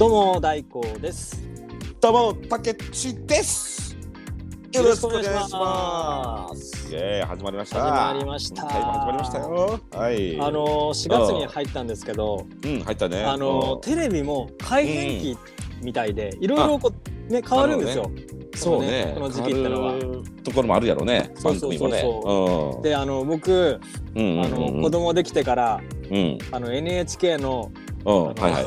どうも大光です。どうも、たけちです。よろしくお願いします。イエーイ、始まりました。始まりましたはい、始まりましたよ。はい。あ、のー、4月に入ったんですけど、うん、入ったね。あのー、テレビも改変期みたいで、いろいろこうね変わるんですよ。そうね。この時期ってのは。変わるところもあるやろね。そうそうそう。で、あの僕、うん、うん、あの子供できてから、うん、あの NHK のうん、はいはい。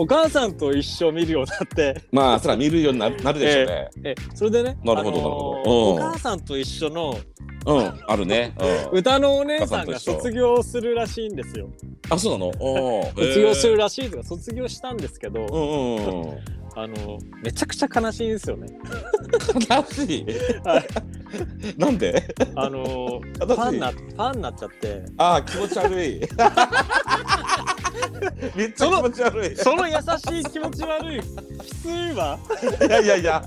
お母さんと一緒見るようになって、まあ、そら見るようになるなるでしょうね。えそれでね、なるほどあのーなるほどうんお母さんと一緒のうん、あるね。うん。歌のお姉さんが卒業するらしいんですよ。あ、そうなの？卒業するへらしいとか卒業したんですけど、ーうん、うん、うん。あのめちゃくちゃ悲しいんですよね。悲しい？はい。なんで？あのファンなファンになっちゃって、あー、気持ち悪い。めっちゃ気持ち悪い。その優しい気持ち悪い。きついわ。いやいや。いや。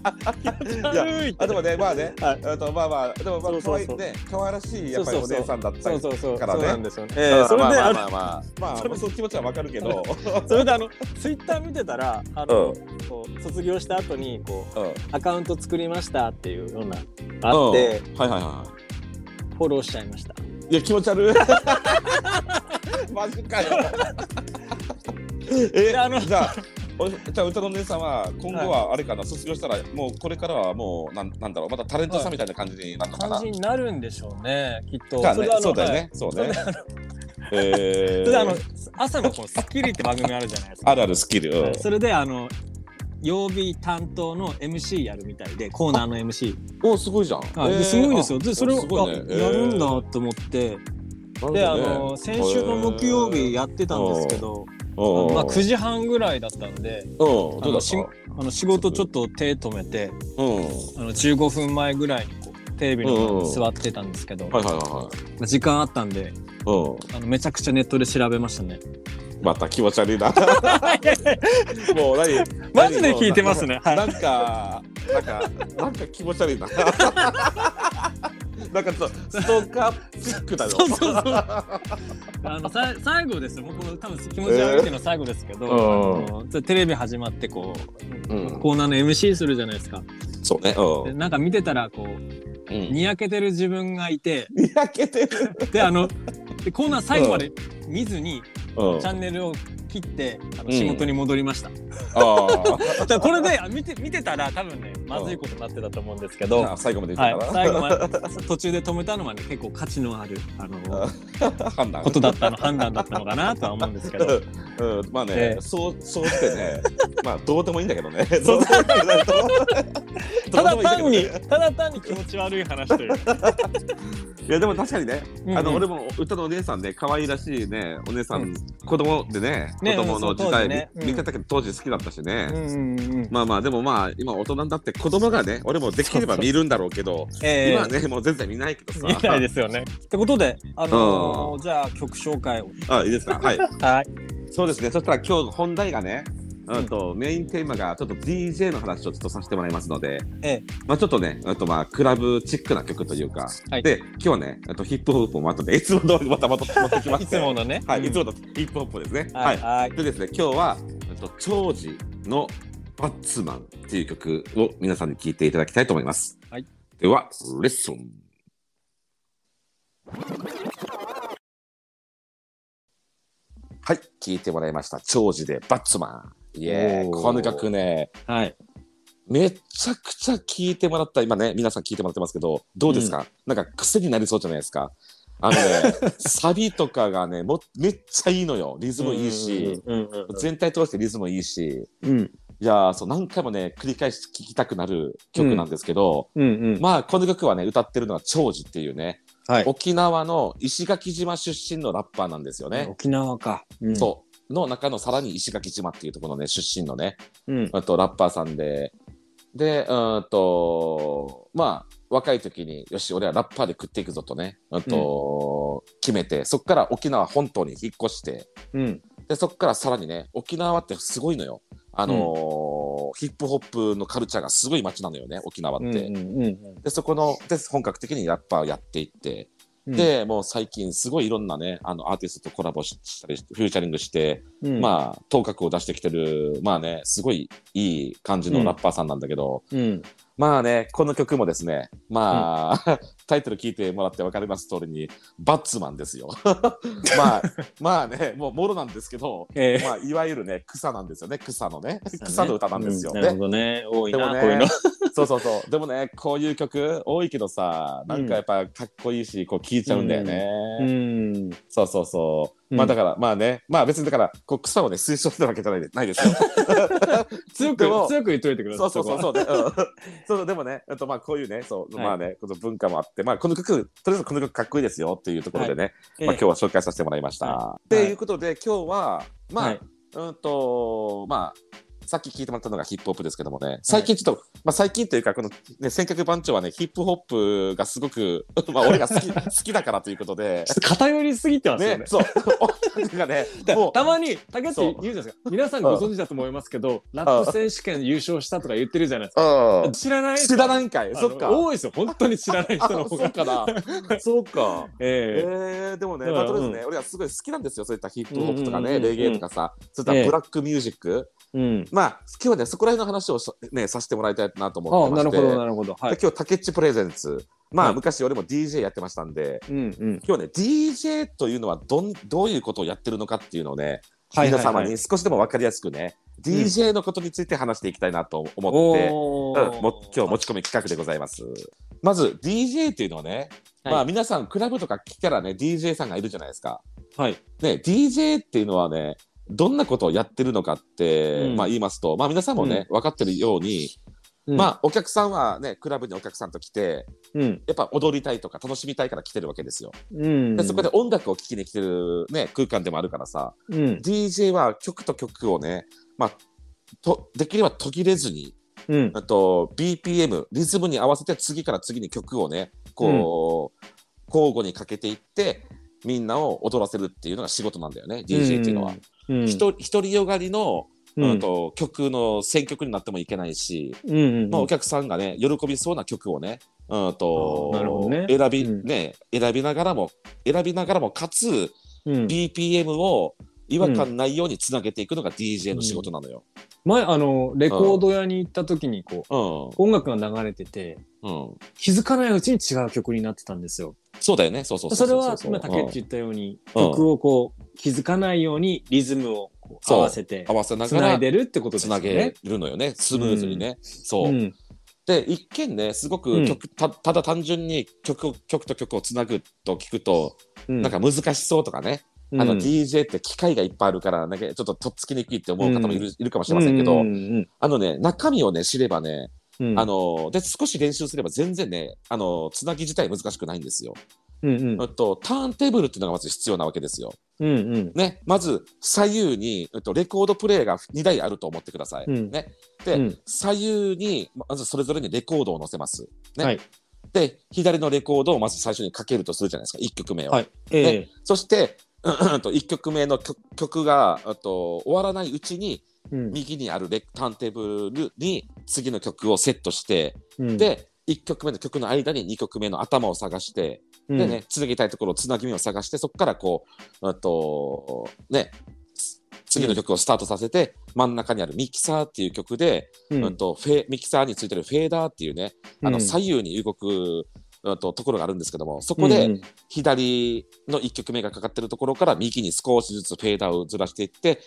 悪いって。あでもね、まあね、はい。あとまあまあ、でもまあそうそうそう。可愛いね、可愛らしいやっぱりお姉さんだったりそうそうそう、からね。そうなんですよね。えーそれで、まあまあまあまあ、まあ、それそういう気持ちはわかるけど、それであのツイッター見てたらあの、うん。こう卒業した後にこううん、アカウント作りましたっていうようなあって、うん。はいはいはフォローしちゃいました。い。いや気持ち悪い。マジかよ。え、であのじゃあ。おじゃあ歌のお姉さんは今後はあれかな、卒業したらもうこれからはもうなんなんだろうまたタレントさんみたいな感じになるのかな、感じになるんでしょうねきっと。かねそうだよね、はいそうねそれであのえーそれであの朝のこの『スッキリ』って番組あるじゃないですか。あるあるスキル、うんはいそれであの曜日担当の MC やるみたいでコーナーの MC、おすごいじゃん、はい。えー。ですごいんですよ。あでそれを、ね。あやるんだと思って、であの先週の木曜日やってたんですけど、まあ、9時半ぐらいだったんであのしたあの仕事ちょっと手止めてあの15分前ぐらいにこうテレビに座ってたんですけど、時間あったんであのめちゃくちゃネットで調べましたね。また気持ち悪いな。もう何？マジで聞いてますね。はい。なんかなんかなんか気持ち悪いな。なんかちょストーカーチックだよ。そうそうそう。あのさ最後です。よ。もうこの多分気持ち悪いっていうのは最後ですけど、うん。あのテレビ始まってこう、うん。コーナーの MC するじゃないですか。そうね。なんか見てたらこう、んうん。にやけてる自分がいて、にやけてる。であのでコーナー最後まで見ずに、うん。チャンネルを切ってあのうん。仕事に戻りました。あだからこれであ見て見てたら多分ねまずいことになってたと思うんですけど。あ最後まで言はい。最後まで。途中で止めたのはね結構価値のあるあの 判断。ことだったの判断だったのかなとは思うんですけど。うん、まあね、ええ。そうそうしてね、まあどうでもいいんだけどね。ただ単にただ単に気持ち悪い話という。いやでも確かにね、うん。あの俺も歌のお姉さんね、可愛らしいね、お姉さん、子供でね、ね子供の時代ね。うん。見てたけど当時好きだったしね。まあまあでもまあ今大人になって子供がね俺もできれば見るんだろうけどええ。今はねもう全然見ないけどさ。見ないですよね。ってことで、あのーじゃあ曲紹介を。あいいですか？はい。はい。そうですね。そしたら今日本題がねうんうんとメインテーマがちょっと DJ の話をちょっとさせてもらいますので、ええまあちょっとね、あとまあクラブチックな曲というか、はいで今日はね、あとヒップホップも後でいつも通りまたまた持ってきまいして、つものね。はい、うんいつものヒップホップですね。は。はいい。はい。でですね、今日はと長寿のバッツマンっていう曲を皆さんに聴いていただきたいと思います。はい。ではレッスン。はい、聴いてもらいました。長寿でバッツマン。イエーイ。おー。この曲ね、はい。めちゃくちゃ聞いてもらった今ね皆さん聞いてもらってますけどどうですか、なんか癖になりそうじゃないですか？あのね サビとかがねもめっちゃいいのよ。リズムいいし、うんうんうん全体通してリズムいいし。うん。いやーそう何回もね繰り返し聴きたくなる曲なんですけど、うんうん。まあこの曲はね歌ってるのは長寿っていうね、はい。沖縄の石垣島出身のラッパーなんですよね、沖縄か。うん。そうの中のさらに石垣島っていうところのね出身のねうん。あとラッパーさんで、で、うんと、まあ、若い時に、よし、俺はラッパーで食っていくぞとね、うんと、決めて、そこから沖縄本島に引っ越して、うん。で、そこからさらにね、沖縄ってすごいのよ。あのーヒップホップのカルチャーがすごい街なのよね、沖縄って。うんうんうんで、そこの、で、本格的にラッパーをやっていって、うんでもう最近すごいいろんなねあのアーティストとコラボししたりフューチャリングして、うん。まあ頭角を出してきてるまあねすごいいい感じのラッパーさんなんだけど、うんまあねこの曲もですねまあ、タイトル聞いてもらって分かります通りにバッツマンですよ。まあ まあねもうもろなんですけど、ええ。まあ、いわゆるね草なんですよね草のね。草の歌なんですよね。うなるほどね。多いでもねなこういうの。そうそうそう。でもね、こういう曲多いけどさ、なんかやっぱかっこいいし、こう聴いちゃうんだよね。うん。そうそうそう。うん。まあだから、まあね、まあ別にだから、こう草をね、推奨してるわけじゃないでないですよ。強く強く言っといてくださいうそそうそうそう、ね。うん。そうでもね、あとまあこういうね、そう、はい。まあね、この文化もあって、まあこの曲、とりあえずこの曲かっこいいですよっていうところでね、ええ。まあ今日は紹介させてもらいました。はということで、今日は、まあ、はい。うんと、まあ、さっき聞いてもらったのがヒップホップですけどもね、最近ちょっと、まあ最近というか、この、ね、尖閣番長はね、ヒップホップがすごく、まあ俺が好き、好きだからということで。ちょ、っと偏りすぎてますよね。ね、そう、がね、だもう、たまに竹内そう。言うじゃないですか。皆さんご存知だと思いますけどラップ選手権優勝したとか言ってるじゃないですか。うん。知らない知らないんかい、そっか。多いですよ。本当に知らない人のあ方が。そうか。な。そうか。ええ。ー、でもね、まあ、とりあえずね、俺はすごい好きなんですよ、そういったヒップホップとかね、レゲエとかさ、そういったええブラックミュージック。えうんまあ、今日はね、そこら辺の話をしね、させてもらいたいなと思あってまして。なるほどなるほど。はい。で今日、タケッチプレゼンツ。まあ、はい。昔俺も DJ やってましたんで、うんうん。今日ね、DJ というのはどんどういうことをやってるのかっていうのをね、はいはいはい。皆様に少しでも分かりやすくね、DJ のことについて話していきたいなと思って、おうん、も今日持ち込み企画でございます。まず DJ っていうのはね、はい。まあ皆さんクラブとか来たらね DJ さんがいるじゃないですか。はい。ね DJ っていうのはねどんなことをやってるのかって、うん。まあ言いますとまあ皆さんもね、分かってるように、うん。まあお客さんはねクラブにお客さんと来てうん。やっぱ踊りたいとか楽しみたいから来てるわけですよ。うん。でそこで音楽を聴きに来てる、ね、空間でもあるからさうん。DJ は曲と曲をね、まあ、とできれば途切れずにうん。あと BPM リズムに合わせて次から次に曲をねこう、交互にかけていってみんなを踊らせるっていうのが仕事なんだよね DJ っていうのは。うん。独りよがりの、うん。うんと曲の選曲になってもいけないし、うんうんまあ、お客さんがね喜びそうな曲をね,、うんと選び、うん。ね選びながらも選びながらもかつうん。BPM を違和感ないようにつなげていくのが DJ の仕事なのよ。前あのレコード屋に行った時にこううん。音楽が流れててうん。気づかないうちに違う曲になってたんですよ。そうだよね。そうそうそれは今竹内言ったようにうん。曲をこう気づかないようにリズムを合わせて合わせなつがらないでるってことですつなげ。るのよね。スムーズにね。そう、うん。で一見ねすごく曲、たただ単純に曲を曲と曲をつなぐと聞くと、うん。なんか難しそうとかね、うん。あの DJ って機械がいっぱいあるからなんかちょっととっつきにくいって思う方もいる,、いるかもしれませんけど、あのね中身をね知ればね、うん。あので少し練習すれば全然ねあのつなぎ自体難しくないんですよ。うんうん。とターンテーブルっていうのがまず必要なわけですよ。うんうん。ね、まず左右に、と、レコードプレイが2台あると思ってください。うん。ね、で、うん。左右にまずそれぞれにレコードを載せます。ね。はい。で左のレコードをまず最初にかけるとするじゃないですか。1曲目を。はい。ええ。そしてうんと1曲目の曲曲があと終わらないうちにうん。右にあるレターンテーブルに次の曲をセットして、うん。で1曲目の曲の間に2曲目の頭を探して、うん。でねつなぎたいところをつなぎ目を探してそこからこうあとね次の曲をスタートさせて、真ん中にあるミキサーっていう曲で、うん。うんとフェミキサーについてるフェーダーっていうねあのうん左右に動く、うん、とところがあるんですけどもそこで、うん左の1曲目がかかってるところから右に少しずつフェーダーをずらしていって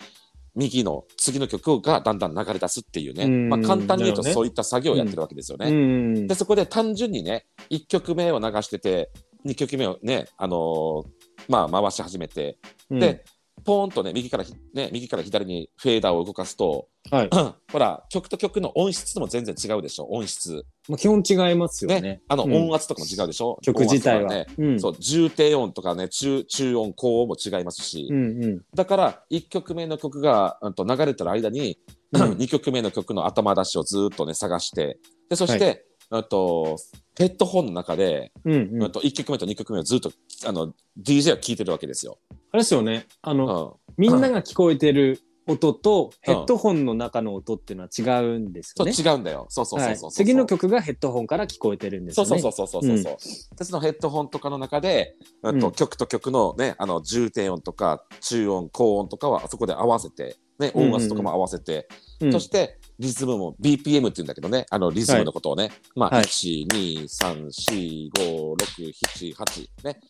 右の次の曲がだんだん流れ出すっていうね、うん。まあ、簡単に言うとそういった作業をやってるわけですよね。うん。でそこで単純にね1曲目を流してて2曲目をね、あのーまあ、回し始めて、うん。でポーンとね右からひね右から左にフェーダーを動かすとはい。ほら曲と曲の音質も全然違うでしょ音質。まあ基本違いますよね。ねあのうん。音圧とかも違うでしょ、曲自体は。ね。うん。そう重低音とかね中中音高音も違いますし、うんうん。だから1曲目の曲が、うん、と流れてる間に、うん。2曲目の曲の頭出しをずーっとね探して。でそして、うんとヘッドホンの中で、うんうん。うんと1曲目と2曲目をずっとあの DJ は聴いてるわけですよ。あれですよね。あうのん。みんなが聞こえてる音とヘッドホンの中の音っていうのは違うんですよね。そう違うんだよ。そうそうそうそうはい。次の曲がヘッドホンから聞こえてるんですよね。そうそうそうそうそうそう。う。ん。でそのヘッドホンとかの中で、あとうん。曲と曲のね、あの重低音とか中音、高音とかはあそこで合わせて、ね、うんうん音圧とかも合わせて、うん。そしてリズムも BPM って言うんだけどね、あのリズムのことをね、まあ、はい1、2、3、4、5、6、7、8ね。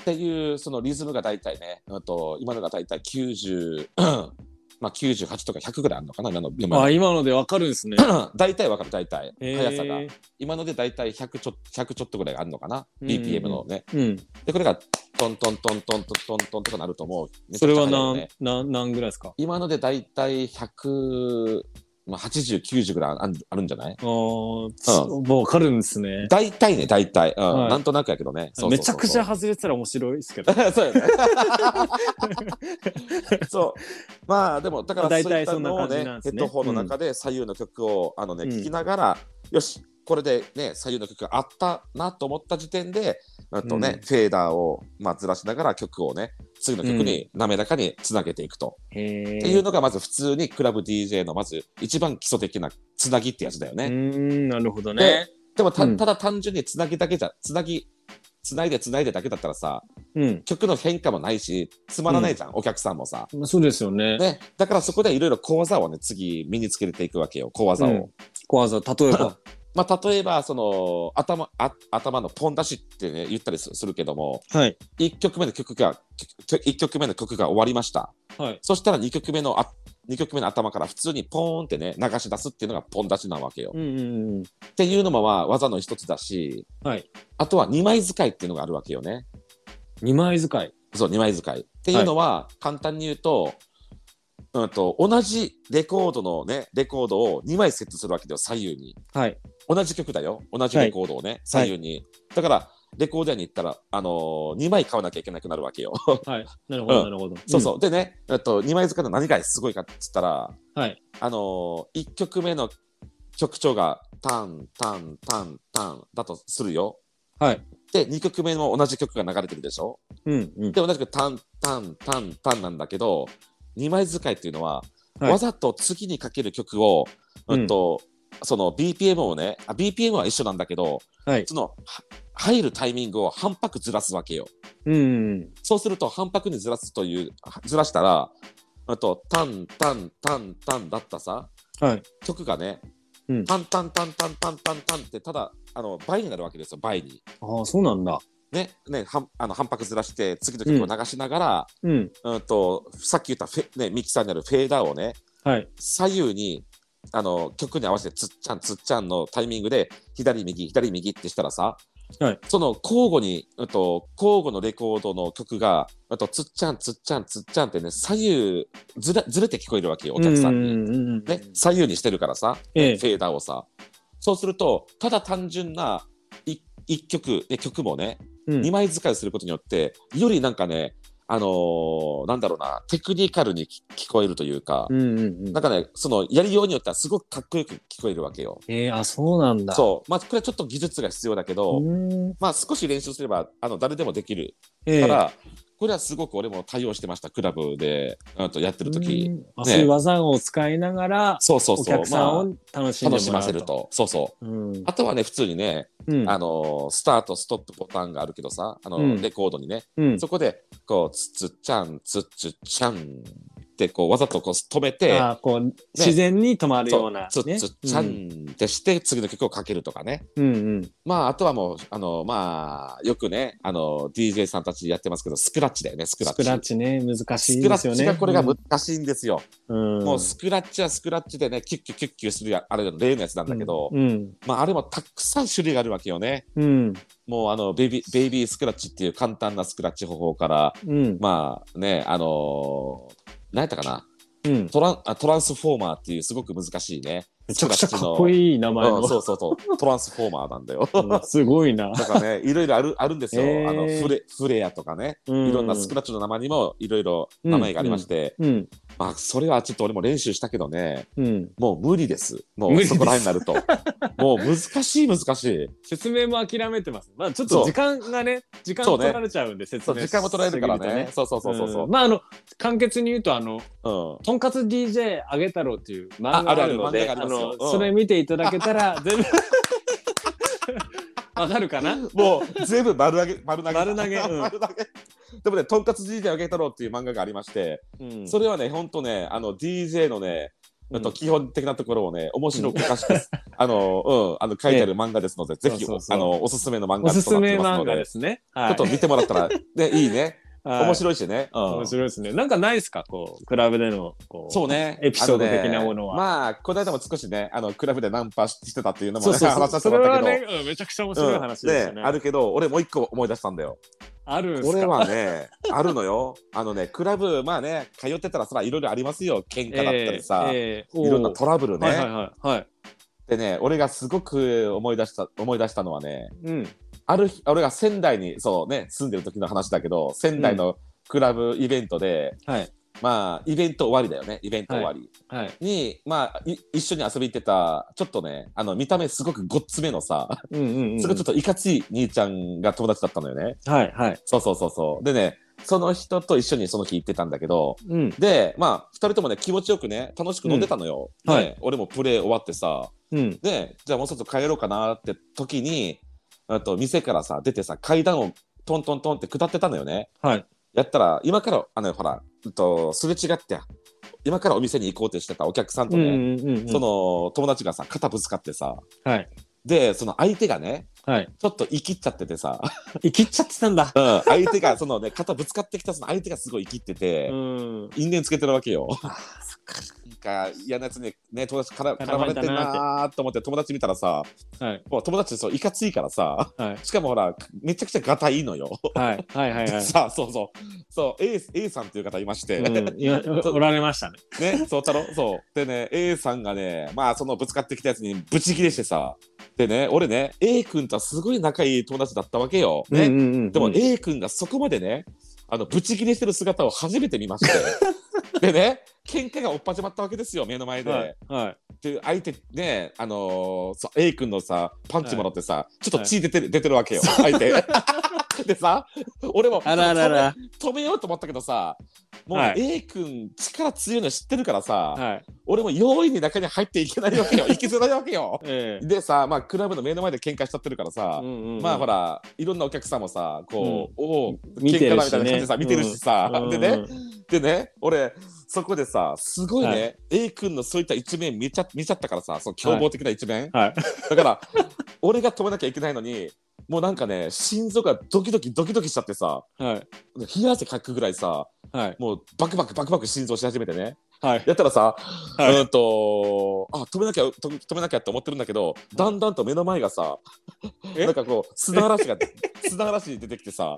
っていうそのリズムが大体ね、あと今のが大体90、まあ98とか100ぐらいあるのかな、今の今のあ今のでわかるんですね。大体わかる、大体。速さが。今ので大体100ちょ100ちょっとぐらいあるのかな、うん BPM のね。うん。で、これがトントントントントントントンとかなるともうめちそれは。何、何ぐらいですか今ので大体100、まあ、80、90ぐらいあるあるんじゃない？あーもうわかるんですね。大体ね、大体。うんはいなんとなくやけどね。そうそうそうそうめちゃくちゃ外れてたら面白いですけど。そうよね。そう。まあでもだから大そういった体そんな感じねなんですねヘッドホンの中で左右の曲を、あのねうん聞きながら、よしこれでね左右の曲があったなと思った時点であとね、うんフェーダーをまあずらしながら曲をね次の曲に滑らかにつなげていくと、へえ。っていうのがまず普通にクラブ DJ のまず一番基礎的なつなぎってやつだよね。ん、なるほどね。でもた,、うんただ単純につなぎだけじゃつなぎつないでつないでだけだったらさうん。曲の変化もないしつまらないじゃん、お客さんもさ。まあそうですよね。ね、だからそこでいろいろ講座をね次身につけていくわけよ講座を。うん小技、例えば。まあ、例えばその頭あ頭のポン出しってね言ったりすするけどもはい。1曲目の曲が1曲目の曲が終わりましたはい。そしたら2曲目のあ2曲目の頭から普通にポーンってね流し出すっていうのがポン出しなわけよ。うんうんうん。っていうのもまあ技の一つだしはい。あとは2枚使いっていうのがあるわけよね。二枚使い。そう2枚使いっていうのは簡単に言うと,、うん、と同じレコードのねレコードを2枚セットするわけだよ左右に。はい。同じ曲だよ同じレコードをね、左右に、だからレコード屋に行ったら、あのー、2枚買わなきゃいけなくなるわけよはい。なるほど、うんなるほど。そうそう、でねえっと2枚使いの何がすごいかっつったらうん。はい。あのー、1曲目の曲調がタンタンタンタンだとするよはい。で2曲目も同じ曲が流れてるでしょうんうん。で同じくタンタンタンタンなんだけど2枚使いっていうのは、はいわざと次にかける曲を、うんとその BPM をねあ BPM は一緒なんだけどはい。そのは入るタイミングを半拍ずらすわけよ。うんうん。そうすると半拍にずらすというはずらしたらあとタンタンタンタンだったさはい。曲がね、うんタンタンタンタンタンタンタンってただあの倍になるわけですよ倍に。ああ、そうなんだ。ねね半あの半拍ずらして次の曲を流しながら、うん。うん、とさっき言ったフェ、ね、ミキサーにあるフェーダーをねはい。左右にあの曲に合わせてつっちゃんつっちゃんのタイミングで左右左右ってしたらさ、はい。その交互に、うん、と交互のレコードの曲があとつっちゃんつっちゃんつっちゃんってね左右ずれずれて聞こえるわけよお客さんに。うんうん。うんね、左右にしてるからさ、ええ。フェーダーをさ。そうするとただ単純ない一曲、ね、曲もねうん。2枚使いすることによってよりなんかねあのーなんだろうなテクニカルに聞聞こえるというか、うんうんうんなんかねそのやりようによってはすごくかっこよく聞こえるわけよ。えー、あ、そうなんだ。そうまあこれはちょっと技術が必要だけど。まあ少し練習すればあの誰でもできるええから、これはすごく俺も対応してましたクラブで、うん、とやってる時ねそういう技を使いながら、おそうそうそう客さんをま楽しあ、んでもらう楽しませる。とそうそううん。あとはね普通にね、うん。あのースタートストップボタンがあるけどさあの、うんレコードにねうん。そこでこうつつっちゃんつっちゅっちゃんってこうわざとこう止めて、あこう、自然に止まるような、そうつっつっちゃんってして次の曲をかけるとかねうんうん。まああとはもうあのまあよくねあの DJ さんたちやってますけどスクラッチだよねスクラッチスクラッチね、難しいですよね。スクラッチがこれが難しいんですよ、うん、もうスクラッチはスクラッチでねキュッキュキュッキュするやあれの例のやつなんだけど、うん。まああれもたくさん種類があるわけよねうん。もうあのベイビーベイビースクラッチっていう簡単なスクラッチ方法からうん。まあねあのー何やったかな？うん。トランあトランスフォーマーっていうすごく難しいねめちゃくちゃかっこいい名前の。うんそうそうそう。トランスフォーマーなんだよ。うんすごいな。だからねいろいろあるあるんですよ、へー。あのフレフレアとかね。いいろんなスクラッチの名前にもいろいろ名前がありまして、うん。まあそれはちょっと俺も練習したけどね。うん。もう無理です。もうそこら辺になると。もう難しい難しい。説明も諦めてます。まあちょっと時間がね、時間取られちゃうんで、説明そう時間も取られるからしすぎね。そうそうそうそうそう、ん。まああの、簡潔に言うと、あの、うん。とんかつ DJ あげ太郎っていう漫画があるので、あのうん。それ見ていただけたら、全部、わかるかな？もう全部丸投げ丸投げ丸投げうん。丸投げ。でもね「とんかつ DJ あげ太郎」っていう漫画がありまして、うん。それはねほんとねあの DJ のねうん。あと基本的なところをね面白く賢く あのうん。あの書いてある漫画ですので、ぜひあのおすすめの漫おすすめ漫画ですね。ちはい。ょっと見てもらったらねいいね、はい面白いしね、うん面白いですね。なんかないですか？こう、クラブでの、こう。そうねエピソード的なものはあねまあこの間も少しねあのクラブでナンパしてたっていうのもねそうそうそう。話させそてもらったけどれはね、うんめちゃくちゃ面白い話でしたね。あるけど俺もう一個思い出したんだよあるんすか？俺はねあるのよあのねクラブまあね通ってたらそらいろいろありますよ喧嘩だったりさ、ええええいろんなトラブルね、はいはいはい。はい。でね俺がすごく思い出した思い出したのはねうん。ある日俺が仙台にそうね住んでる時の話だけど仙台のクラブイベントで、はい。まあイベント終わりだよねイベント終わり、はい。にまあい一緒に遊び行ってたちょっとねあの見た目すごくごっつめのさ、うんうんうん。すごいちょっといかつい兄ちゃんが友達だったのよねはいはい。そうそうそうそうでねその人と一緒にその日行ってたんだけどうん。でまあ2人ともね気持ちよくね楽しく飲んでたのよ、うんはいね俺もプレー終わってさうん。でじゃあもうちょっと帰ろうかなって時にあと店からさ出てさ階段をトントントンって下ってたのよねはい。やったら今からあのほら、うんと、すれ違って今からお店に行こうとしてたお客さんとね、うんうんうんうん。その友達がさ肩ぶつかってさはい。でその相手がねはい。ちょっと生きっちゃっててさ、生きっちゃってたんだ。うん、相手がそのね肩ぶつかってきたその相手がすごい生きってて、うん。因縁つけてるわけよ。あそっか。か嫌なやつにね友達から絡絡まれてんなーと思って友達見たらさはい。もう友達そういかついからさはい。しかもほらめちゃくちゃガタいいのよ。はい。はいはいはい。さあそうそうそう A, A さんっていう方いまして、うん、いや おられましたね。ねそう太郎そうでね A さんがねまあそのぶつかってきたやつにブチギレしてさでね俺ね A 君とはすごい仲いい友達だったわけよ。ねうんうんうん、でも A 君がそこまでねあのブチギレしてる姿を初めて見まして でね喧嘩がおっ始まったわけですよ目の前で。はい。はい。で相手ねあのー、A 君のさパンチもらってさ、ちょっと血出てる、出てるわけよ相手。でさ俺もあららら。止めようと思ったけどさもうはい。A 君力強いの知ってるからさ、はい。俺も容易に中に入っていけないわけよ。行きづらいわけよ。ええ。でさまあクラブの目の前で喧嘩しちゃってるからさ、うん。うんうんまあほらいろんなお客さんもさこう、おお見てるしね。喧嘩だみたいな感じでさ見てるしさ、うん。でねうんでね俺そこでさすごいね、は A 君のそういった一面見ちゃ見ちゃったからさその凶暴的な一面、はい。だから俺が止めなきゃいけないのにもうなんかね心臓がドキドキドキドキしちゃってさはい。冷や汗かくぐらいさはい。もうバクバクバクバク心臓し始めてねはい。やったらさ、はいうんとあ止めなきゃと止めなきゃって思ってるんだけどだんだんと目の前がさえ？なんかこう砂嵐が 砂嵐に出てきてさ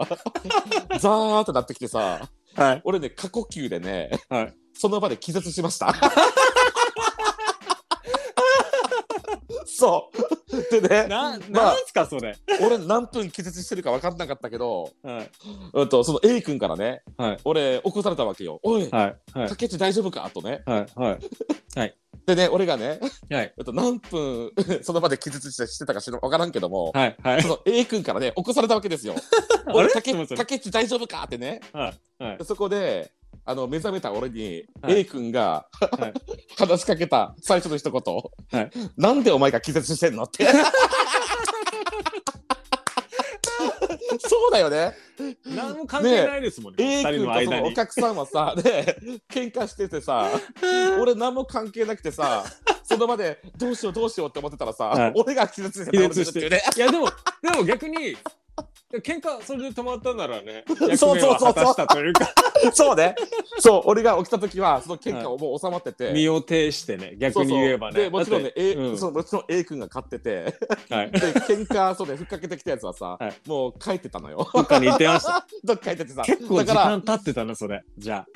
ザーってなってきてさはい。俺ね過呼吸でねはい。その場で気絶しました。そうでねな、まあなんすか、それ？俺何分気絶してるか分かんなかったけど、はい。うん、とその A 君からね、はい俺起こされたわけよ「おい、はい。はい。竹内大丈夫か?」とねはい。はい。でね俺がね、はい。えっと、何分 その場で気絶してしてたか知ら分からんけども、はい。はいそ。の A 君からね起こされたわけですよ。俺竹竹内大丈夫か？ってねはい。はいで。そこであの目覚めた俺に、はい。A 君が、はい。話しかけた最初の一言、はい。なんでお前が気絶してんのって。そうだよね。何も関係ないですもんね。A 二人君とそのお。客さんはさで喧嘩しててさ 俺何も関係なくてさその場でどうしようどうしようって思ってたらさ、はい。俺が気絶して気絶していや、でも、でも逆に、喧嘩それで止まったならね そうそうそうそう。というか。そうね。そう、俺が起きた時は、その喧嘩をもう収まってて。身を挺してね逆に言えばね。そうそう。でもちろんね A うん。そうもちろん A 君が勝ってて、はい。で喧嘩そうでふっかけてきたやつはさ、はい。もう帰ってたのよ。どっかに行ってました。どっか帰っててさ、結構時間経ってたなそれ。じゃ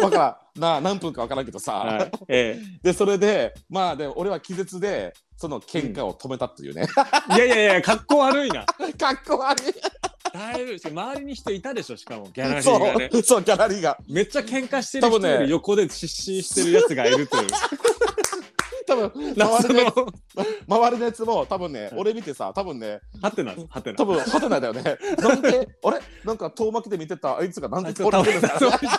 わからん。な何分かわからんけどさ、あ、はい、えでそれでまあで俺は気絶でその喧嘩を止めたっていうね、えいやいやいや格好悪いな。かっこ悪い。だいぶ周りに人いたでしょしかもギャラリーがね。そうそうギャラリーが。めっちゃ喧嘩してる人多分ねより横で失神してるやつがいるという。多分周りのやつ周りのやつも多分ね俺見てさ多分ねハテナハテナ多分ハテナだよね。なんであれ？なんか遠巻きで見てたあいつがなんであいつ倒倒れてるんだそうみた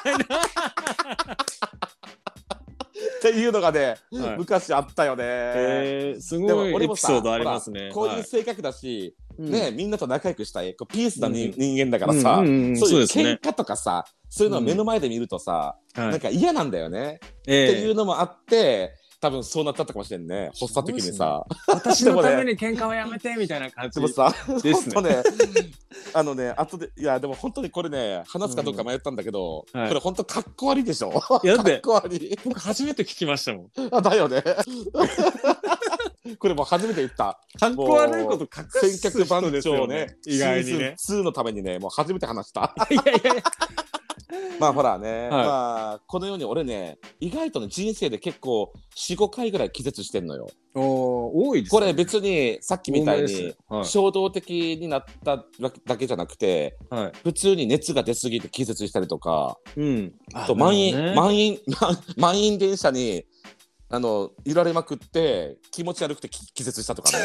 いうのがね、はい昔あったよね、えー、すごいエピソードありますね。こうい。うはい性格だし、うん。ねみんなと仲良くしたいこうピースな人,、間だからさ、そういう喧嘩とかさそういうのを目の前で見るとさ、はい。なんか嫌なんだよね、ええ。っていうのもあって多分そうなっちゃったかもしれんね発作的にさ。私のために喧嘩をやめてみたいな感じでもさ、ですねね、あのね、後で、いや、でも本当にこれね、話すかどうか迷ったんだけど、うんはいこれ本当かっこ悪いでしょ？いやだっい。僕初めて聞きましたもん。あ、だよね。これもう初めて言った。かっこ悪いこと隠す人ですよ長ねね。。意外にね。シーズン2のためにね、もう初めて話した。いやいやいや。まあほらね、はいまあこのように俺ね、意外とね、人生で結構4、5回ぐらい気絶してんのよ。おー多いですね。これ別にさっきみたいに衝動的になっただけじゃなくて、はい。普通に熱が出すぎて気絶したりとか、うん。あと満員、ね満員、満 満員電車に、あの、揺られまくって、気持ち悪くて気気絶したとかね。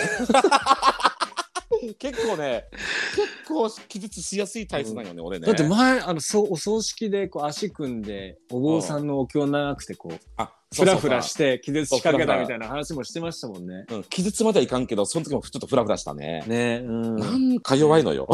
結構ね、結構気絶しやすい体質なんよね、俺ね。だって前あのそうお葬式でこう足組んでお坊さんのお経長くてこうあ、フラフラしい。て気絶しかけたみたいな話もしてましたもんね。うん、気絶まではいかんけど、その時もちょっとフラフラしたね。ねうん。なんか弱いのよ。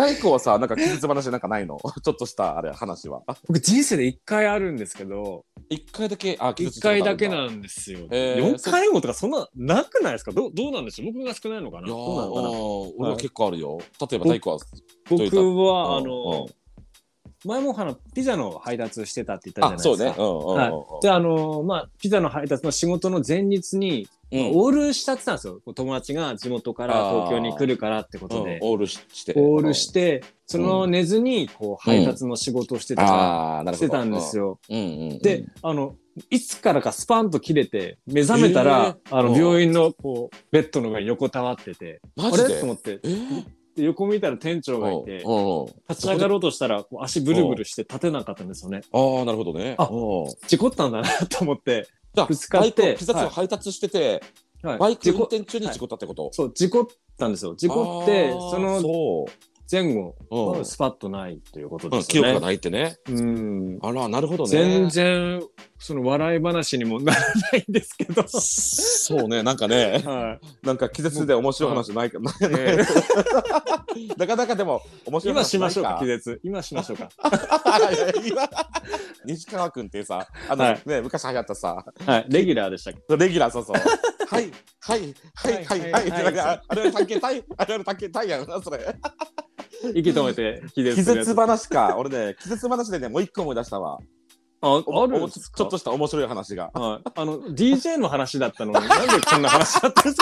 大工はさ、なんか気絶話なんかないの？ちょっとしたあれ話は。あ僕人生で一回あるんですけど一回だけ、あ、気絶一したことあるん回だけなんですよ。へー4回もとかそんななくないですか？どうどうなんでしょう？僕が少ないのかな？いやーどうなのかな？うん俺は結構あるよ。例えば大工は。僕はあうんのうん前もあのピザの配達してたって言ったあ、じゃないですか。そうね。うんうんうんはい、であのまあピザの配達の仕事の前日に、うんオールしたってたんですよ。友達が地元から東京に来るからってことで、うんオールしして。オールしてその寝ずにこう配達の仕事をしてた。してたんですよ。で、あのいつからかスパンと切れて目覚めたら、えー。あのうん。病院のこうベッドの上に横たわっててあマジで？れ？と思って。えー？で横見たら店長がいて立ち上がろうとしたら足ブルブルして立てなかったんですよね。ああ、なるほどね。あうん。事故ったんだなと思って、ぶつかってピザを配達してて、はい。バイク運転中に事故ったってこと？そう事故ったんですよ。事故ってその前後う。ん。はスパッとないということうんですよね。記憶がないってね。うん。あら、なるほどね。全然その笑い話にもならないんですけど。そうね、なんかね、はい。なんか気絶で面白い話ないか。な。え なかなかでも面白い話今しましょうか気絶。今しましょうか。西川君ってさ、あの、はい。ね、昔流行ったさ、はい。レギュラーでしたっけ？レギュラーそうそう。はい、はい、はい、はい、はい、はいってなんか、あれ、竹たい、あれ、竹たいやんな、それ。息止めて気絶気絶話か、俺ね、気絶話でね、もう一個思い出したわ。あおあるんですか？ちょっとした面白い話が。はい、あの DJ の話だったのに なんでこんな話だったんです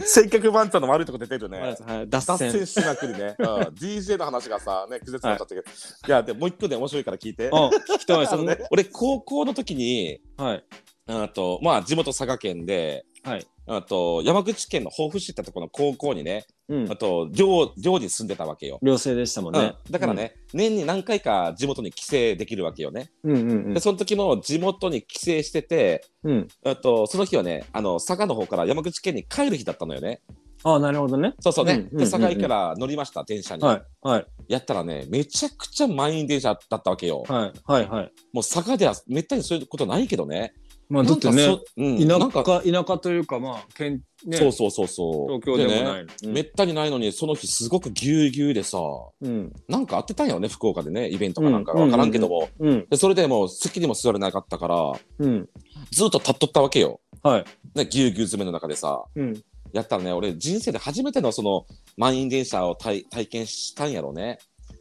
か？接客番長の悪いとこ出てるね。はい、脱脱線線しまくりね。うん、DJ の話がさ、ね、気絶になっちゃったけど。いや、でももう一個で面白いから聞いて。あ聞きたいね、俺、高校の時に、はいあと、まあ、地元佐賀県で、はいあと、山口県の防府市ってところの高校にね、うんあと、寮、寮に住んでたわけよ。寮生でしたもんね、うん、だからね、年に何回か地元に帰省できるわけよね。うんうんうんで、その時の地元に帰省してて、うんあと、その日はね、あの、佐賀の方から山口県に帰る日だったのよね。あなるほどねそうそうね。うんうんうんうんで、佐賀駅から乗りました、電車に。はいはいやったらね、めちゃくちゃ満員電車だったわけよ。はいはいはいもう佐賀ではめったにそういうことないけどね。まあだってね田舎田舎というかまあ県ねそうそうそうそう。東京でもねないの、うんめったにないのに、その日すごくぎゅうぎゅうでさ、うんなんかあってたんよね、福岡でね、イベントかなんかわからんけども。うんでそれでもう席にも座れなかったから、うんずっと立っとったわけよ。はいね、ぎゅうぎゅう詰めの中でさ。うんやったらね俺人生で初めてのその満員電車を体体験したんやろうね。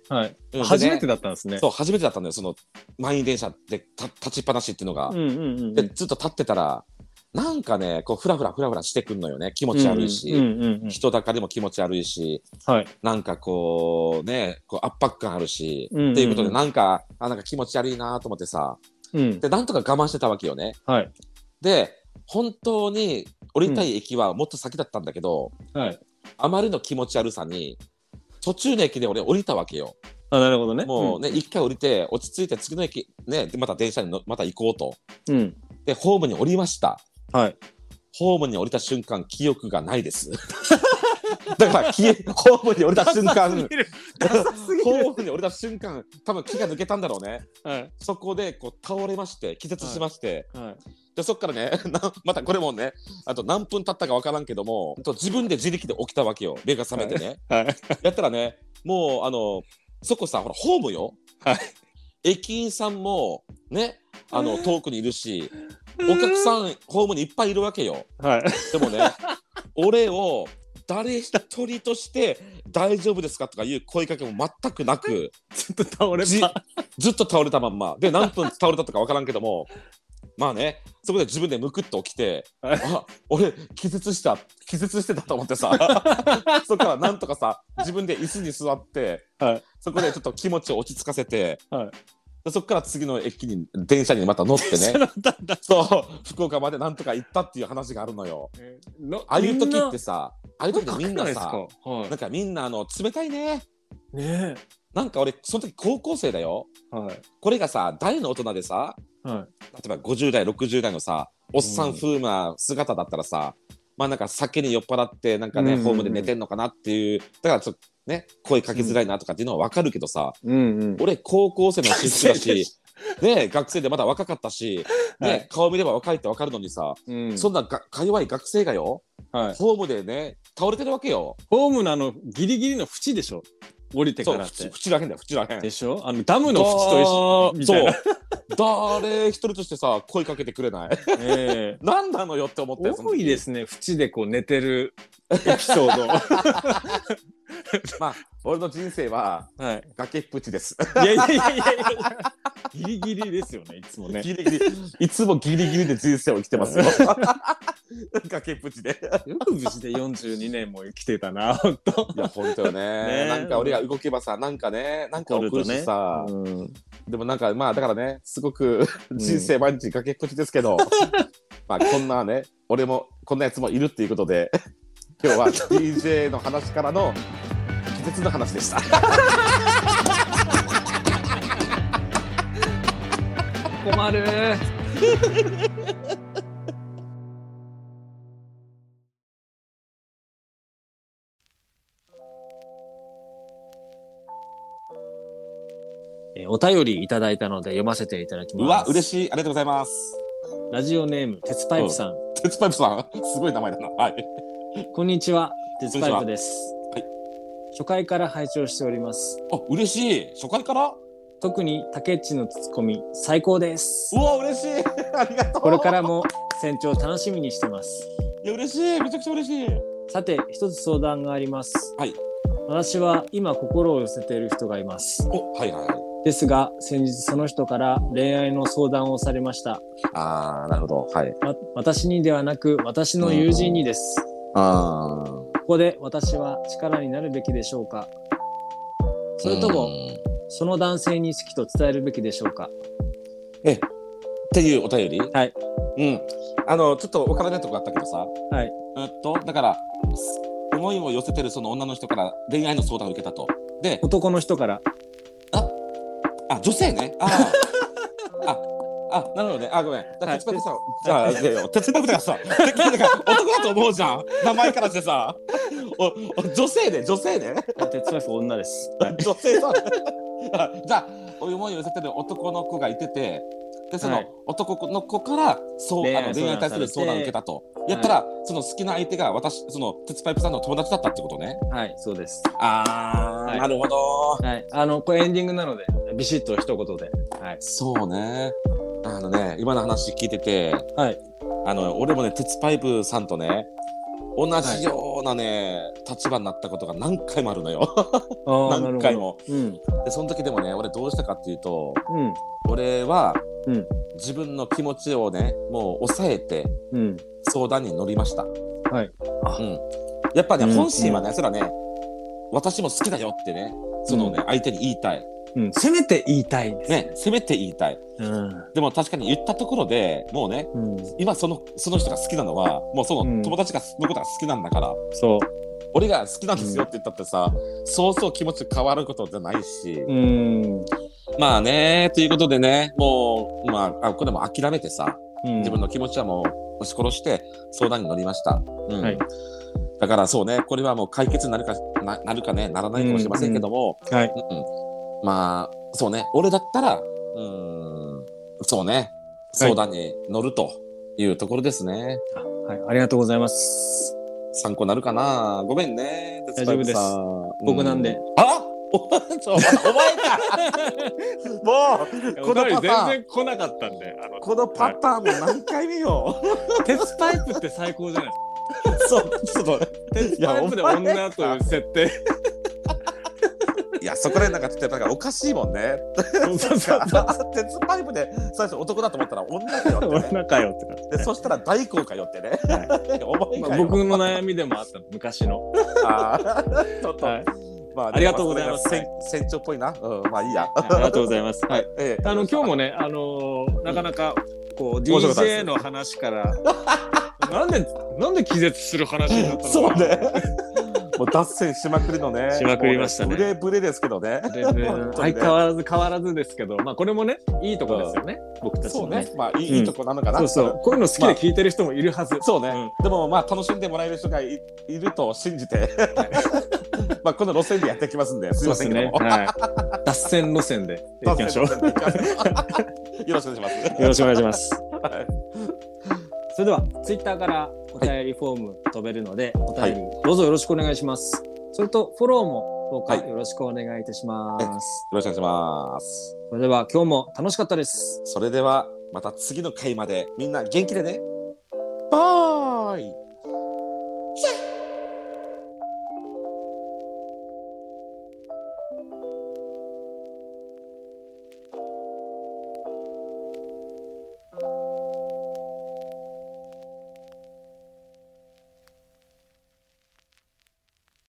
はい。うん初めてだったんですね。そう初めてだったんだよその満員電車でた立ちっぱなしっていうのが。うんうんうんうん。でずっと立ってたらなんかねこうフラフラフラフラしてくんのよね気持ち悪いし、うんうんうんうん。人だかりも気持ち悪いしはい。なんかこうねこう圧迫感あるし、うんうんうんっていうことでなんかあなんか気持ち悪いなと思ってさうん。でなんとか我慢してたわけよね。はい。で本当に降りたい駅はもっと先だったんだけど、はい。あまりの気持ち悪さに途中の駅で俺降りたわけよ。あ、なるほどね。もうね一、回降りて落ち着いて次の駅ねでまた電車にのまた行こうと。うん。うん。でホームに降りました。はい。ホームに降りた瞬間記憶がないです。だから消えホームに降りた瞬間。ホームに降りた瞬間多分気が抜けたんだろうね。はい。そこでこう倒れまして気絶しまして、はい。でそっからね なまたこれもねあと何分経ったかわからんけどもと自分で自力で起きたわけよ。目が覚めてね、はい。やったらねもうあのそこさほらホームよ、はい。駅員さんもねあの遠くにいるしお客さんホームにいっぱいいるわけよ。はい。でもね俺を誰一人として大丈夫ですかとかいう声かけも全くなくちょっと倒れじば。ずっと倒れたまんまで何分倒れたとか分からんけどもまあねそこで自分でむくっと起きてはいあ俺気絶した気絶してたと思ってさ そっからなんとかさ自分で椅子に座ってはい。そこでちょっと気持ちを落ち着かせてはい。でそっから次の駅に電車にまた乗ってね そう福岡までなんとか行ったっていう話があるのよ。のああいう時ってさああいう時ってみんなさなんかみんなあの冷たいねい。ねなんか俺その時高校生だよえ。はい。これがさ大の大人でさは例えば50代60代のさおっさうんん風な姿だったらさ、まあなんか酒に酔っ払ってなんかね、うんホームで寝てんのかなっていうだからちょっとね声かけづらいなとかっていうのは分かるけどさ、い。うんうん。俺高校生の出身だし ね学生でまだ若かったし、ねはい顔見れば若いって分かるのにさ、うん。そんながか弱い学生がよはい。ホームでね倒れてるわけよ。ホームのあのギリギリの縁でしょ。降りてそうからって。縁らへんだよ縁らへん。でしょ？あのダムの縁と一緒。そう誰一人としてさ声かけてくれない？ええ。何なのよって思ったよその時多いですね。縁でこう寝てるエピソード。まあ俺の人生ははい。崖っぷちです。いやいやいやいやいや。ギリギリですよね。いつもね。ギリギリ、いつもギリギリで人生を生きてますよ。崖っぷちで。よく無事で42年も生きてたな。本当。いや、本当よねねなんか俺が動けばさ、なんかね、なんか起こるしさ、うん。でもなんかまあだからね、すごく人生毎日崖っぷちですけど、まあこんなね、俺もこんなやつもいるっていうことで、今日は DJ の話からの気絶の話でした。困る。えーお便りいただいたので読ませていただきます。うわ、嬉しい。ありがとうございます。ラジオネーム、鉄パイプさん。鉄パイプさん、すごい名前だな。はい。こんにちは、鉄パイプです。はい初回から拝聴しております。あ、嬉しい。初回から？特に竹内のツッコミ、最高ですう。わ、嬉しい。ありがとう。これからも船長楽しみにしてます。いや、嬉しい。めちゃくちゃ嬉しい。さて、一つ相談があります。はい。私は今心を寄せている人がいます。お、はいはいはい。ですが、先日その人から恋愛の相談をされました。あー、なるほど。はい。わ私にではなく、私の友人にです。あー。ここで私は力になるべきでしょうか？それとも、その男性に好きと伝えるべきでしょうか？え、っていうお便り？はい。うん。あの、ちょっとわからないとこあったけどさ。はい。えっと、だから、す思いを寄せてるその女の人から恋愛の相談を受けたと。で、男の人から。あ、女性ね。あー あ、あ、なるほどね。あ、ごめん。だはい鉄パイプさん、じゃあ、いやいや鉄パイプだからさ、鉄パイプだから男だと思うじゃん。名前からしてさ。お、お女性ね、女性ね。鉄パイプ女です。はい。女性さ。あじゃあ、お思いを寄せてる男の子がいてて、で、そのはい男の子から、そう、恋愛あの恋愛に対する相談を受けたと。やったら、その好きな相手が私、その鉄パイプさんの友達だったってことね。はい、そうです。あー、はいなるほど。はい。あの、これエンディングなので、ビシッと一言で。はい。そうね。あのね、今の話聞いてて、はい。あの、俺もね、鉄パイプさんとね、同じようなね、立場になったことが何回もあるのよ。何回も。うん、でその時でもね俺どうしたかっていうと、うん、俺は、うん、自分の気持ちをねもう抑えて、相談に乗りました。はい。うん、やっぱね、本心はね、それはね私も好きだよってねそのね、相手に言いたい。うん、せめて言いたいねせめて言いたい、うん、でも確かに言ったところでもうね、うん、今そのその人が好きなのはもうその友達がのことが好きなんだから、そう。俺が好きなんですよって言ったってさ、そうそう気持ち変わることじゃないし、うん、まあねということでねもうまあこれも諦めてさ、自分の気持ちはもう押し殺して相談に乗りました。うん。はい。だからそうね、これはもう解決になるかななるかね、ならないかもしれませんけども、うんうん、はい、うん、まあ、そうね、俺だったら、うん、そうね、相談に乗るというところですね。はい、はい、ありがとうございます。参考になるかな。ごめんね。大丈夫です。僕なんで。あ お前かもうこのパターン。全然来なかったんでこのパターンも何回見よう。鉄パイプって最高じゃないですか。そうちょっと鉄パイプで女という設定。いやそこでなんかちょっとなんかおかしいもんね。鉄パイプで最初男だと思ったら女かよって、ね、女かよって、でそしたら大根かよってね。はい、まあ、僕の悩みでもあった昔の。あちょっと。はいまあ、ありがとうございます。船長っぽいな。うん、まあいいや。ありがとうございます。はい。ええ、あの今日もね、あのー、なかなかこう DJ の話から、なんでなんで気絶する話になったのか。そうね。もう脱線しまくりのね。しまくりましたね。ブレブレですけどね。相変わらず変わらずですけど、まあこれもね、いいとこですよね。僕たちね。まあいいとこなのかな。そうそう。こういうの好きで聞いてる人もいるはず。そうね。でもまあ楽しんでもらえる人がいると信じて。まあこの路線でやっていきますんで、すみませんけども。脱線路線でいきましょう。よろしくお願いします。よろしくお願いします。それではツイッターからお便りフォーム飛べるので、お便りどうぞよろしくお願いします。それとフォローもどうかよろしくお願いいたします。よろしくお願いします。それでは今日も楽しかったです。それではまた次の回までみんな元気でね。バイ